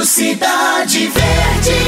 Rádio Cidade Verde.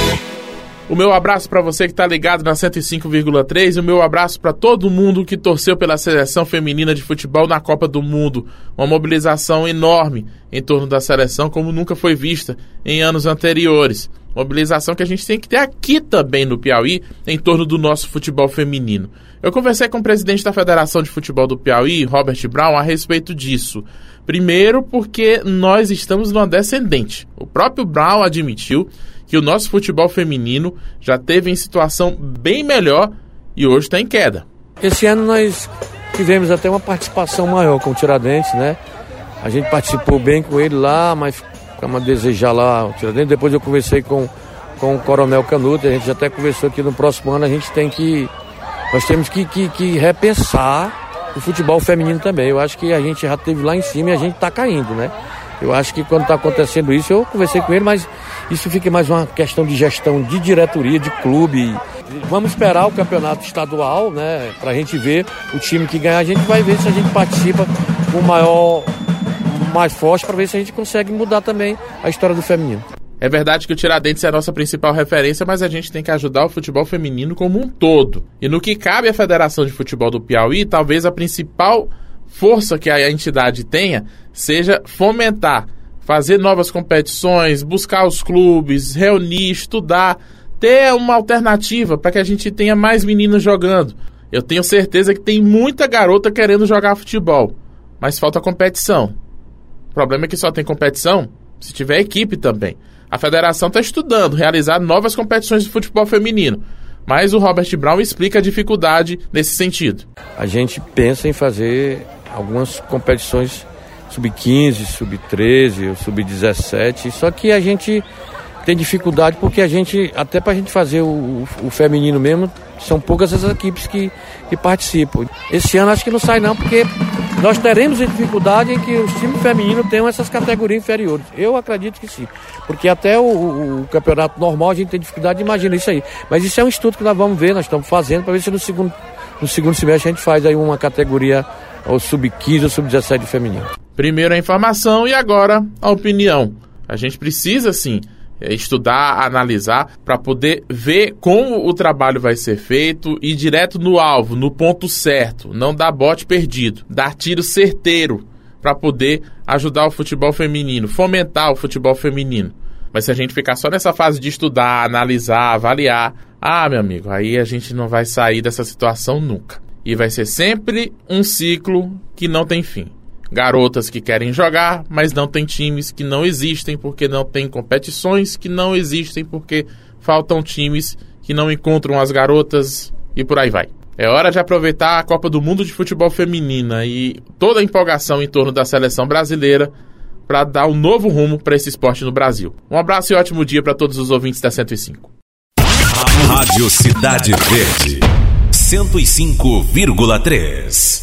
O meu abraço para você que está ligado na 105,3 e o meu abraço para todo mundo que torceu pela seleção feminina de futebol na Copa do Mundo. Uma mobilização enorme em torno da seleção como nunca foi vista em anos anteriores. Mobilização que a gente tem que ter aqui também no Piauí em torno do nosso futebol feminino. Eu conversei com o presidente da Federação de Futebol do Piauí, Robert Brown, a respeito disso. Primeiro, porque nós estamos numa descendente. O próprio Brown admitiu que o nosso futebol feminino já teve em situação bem melhor e hoje está em queda. Esse ano nós tivemos até uma participação maior com o Tiradentes, né? A gente participou bem com ele lá, mas ficamos a desejar lá o Tiradentes. Depois eu conversei com, com o Coronel Canuto, a gente até conversou que no próximo ano a gente tem que. Nós temos que, que, que repensar o futebol feminino também. Eu acho que a gente já teve lá em cima e a gente está caindo, né? Eu acho que quando está acontecendo isso, eu conversei com ele, mas isso fica mais uma questão de gestão de diretoria, de clube. Vamos esperar o campeonato estadual, né? Para a gente ver o time que ganhar. A gente vai ver se a gente participa com o maior, mais forte, para ver se a gente consegue mudar também a história do feminino. É verdade que o Tiradentes é a nossa principal referência, mas a gente tem que ajudar o futebol feminino como um todo. E no que cabe à Federação de Futebol do Piauí, talvez a principal força que a entidade tenha seja fomentar, fazer novas competições, buscar os clubes, reunir, estudar, ter uma alternativa para que a gente tenha mais meninas jogando. Eu tenho certeza que tem muita garota querendo jogar futebol, mas falta competição. O problema é que só tem competição se tiver equipe também. A federação está estudando realizar novas competições de futebol feminino. Mas o Robert Brown explica a dificuldade nesse sentido. A gente pensa em fazer algumas competições sub-15, sub-13, sub-17, só que a gente tem dificuldade porque a gente, até para a gente fazer o, o, feminino mesmo, são poucas as equipes que, que participam. Esse ano acho que não sai não, porque nós teremos dificuldade em que os times femininos tenham essas categorias inferiores. Eu acredito que sim, porque até o, o, o campeonato normal a gente tem dificuldade, imagina isso aí. Mas isso é um estudo que nós vamos ver, nós estamos fazendo, para ver se no segundo, no segundo semestre a gente faz aí uma categoria ou sub-15 ou sub-17 feminino. Primeiro a informação e agora a opinião. A gente precisa, sim, é, estudar, analisar, para poder ver como o trabalho vai ser feito e direto no alvo, no ponto certo. Não dar bote perdido, dar tiro certeiro para poder ajudar o futebol feminino, fomentar o futebol feminino. Mas se a gente ficar só nessa fase de estudar, analisar, avaliar, ah, meu amigo, aí a gente não vai sair dessa situação nunca. E vai ser sempre um ciclo que não tem fim. Garotas que querem jogar, mas não tem times que não existem porque não tem competições que não existem porque faltam times que não encontram as garotas e por aí vai. É hora de aproveitar a Copa do Mundo de Futebol Feminina e toda a empolgação em torno da seleção brasileira para dar um novo rumo para esse esporte no Brasil. Um abraço e ótimo dia para todos os ouvintes da 105. Rádio Cidade Verde. 105,3.